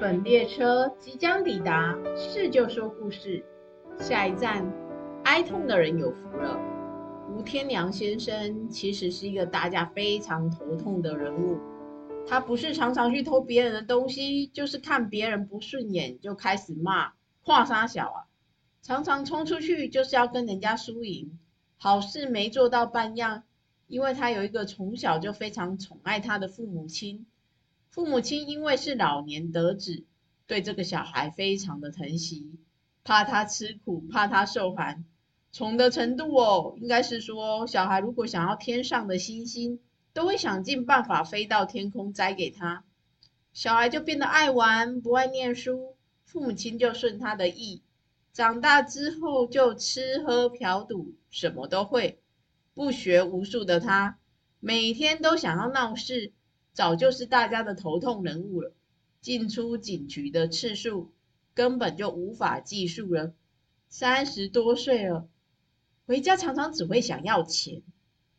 本列车即将抵达，是就说故事。下一站，哀痛的人有福了。吴天良先生其实是一个大家非常头痛的人物。他不是常常去偷别人的东西，就是看别人不顺眼就开始骂，跨沙小啊，常常冲出去就是要跟人家输赢，好事没做到半样。因为他有一个从小就非常宠爱他的父母亲。父母亲因为是老年得子，对这个小孩非常的疼惜，怕他吃苦，怕他受寒，宠的程度哦，应该是说小孩如果想要天上的星星，都会想尽办法飞到天空摘给他。小孩就变得爱玩，不爱念书，父母亲就顺他的意，长大之后就吃喝嫖赌，什么都会，不学无术的他，每天都想要闹事。早就是大家的头痛人物了，进出警局的次数根本就无法计数了。三十多岁了，回家常常只会想要钱，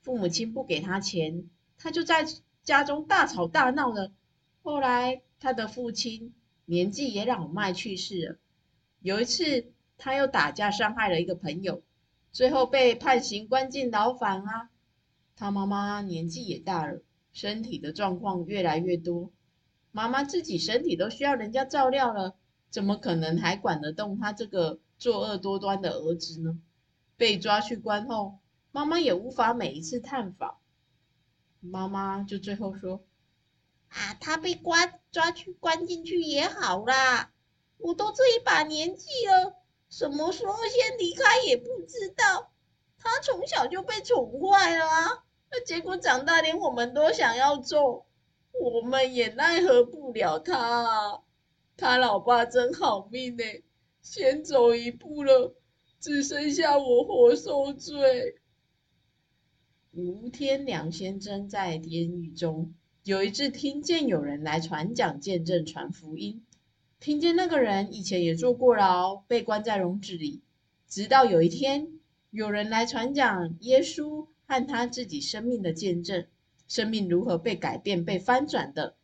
父母亲不给他钱，他就在家中大吵大闹了。后来他的父亲年纪也老迈去世了。有一次他又打架伤害了一个朋友，最后被判刑关进牢房啊。他妈妈年纪也大了。身体的状况越来越多，妈妈自己身体都需要人家照料了，怎么可能还管得动他这个作恶多端的儿子呢？被抓去关后，妈妈也无法每一次探访，妈妈就最后说：“啊，他被关抓去关进去也好啦，我都这一把年纪了，什么时候先离开也不知道，他从小就被宠坏了。”那结果长大，连我们都想要做，我们也奈何不了他啊！他老爸真好命呢，先走一步了，只剩下我活受罪。吴天良先生在监狱中，有一次听见有人来传讲见证、传福音，听见那个人以前也坐过牢，被关在笼子里，直到有一天有人来传讲耶稣。看他自己生命的见证，生命如何被改变、被翻转的。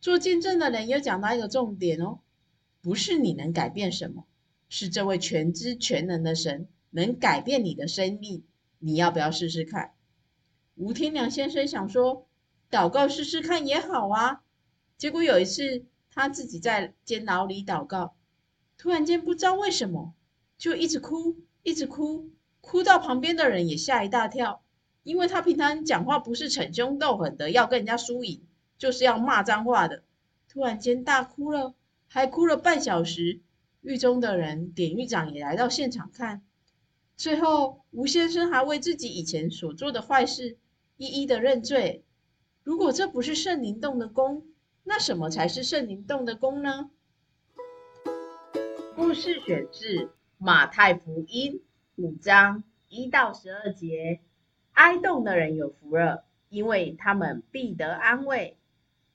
做见证的人又讲到一个重点哦，不是你能改变什么，是这位全知全能的神能改变你的生命。你要不要试试看？吴天良先生想说，祷告试试看也好啊。结果有一次，他自己在监牢里祷告，突然间不知道为什么，就一直哭，一直哭，哭到旁边的人也吓一大跳。因为他平常讲话不是逞凶斗狠的，要跟人家输赢，就是要骂脏话的。突然间大哭了，还哭了半小时。狱中的人，典狱长也来到现场看。最后，吴先生还为自己以前所做的坏事一一的认罪。如果这不是圣灵动的工，那什么才是圣灵动的工呢？故事选自马太福音五章一到十二节。哀慟的人有福了，因为他们必得安慰；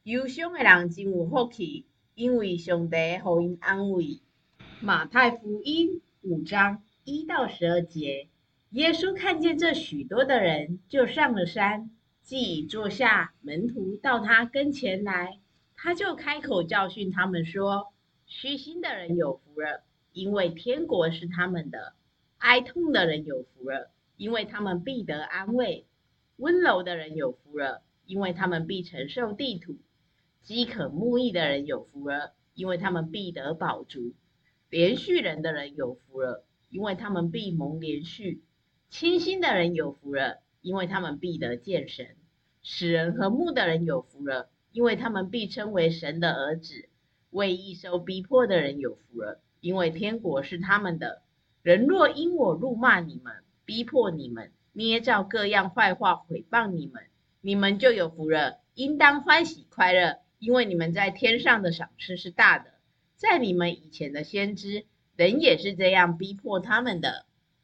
忧伤的人真有福气，因为上帝给因安慰。马太福音五章一到十二节，耶稣看见这许多的人，就上了山，既已坐下，门徒到他跟前来，他就开口教训他们说：虚心的人有福了，因为天国是他们的；哀痛的人有福了。因为他们必得安慰，温柔的人有福了，因为他们必承受地土；饥渴慕义的人有福了，因为他们必得饱足；连续人的人有福了，因为他们必蒙连续；清心的人有福了，因为他们必得见神；使人和睦的人有福了，因为他们必称为神的儿子；为义受逼迫的人有福了，因为天国是他们的。人若因我辱骂你们，逼迫你们，捏造各样坏话毁谤你们，你们就有福了，应当欢喜快乐，因为你们在天上的赏赐是大的。在你们以前的先知，人也是这样逼迫他们的。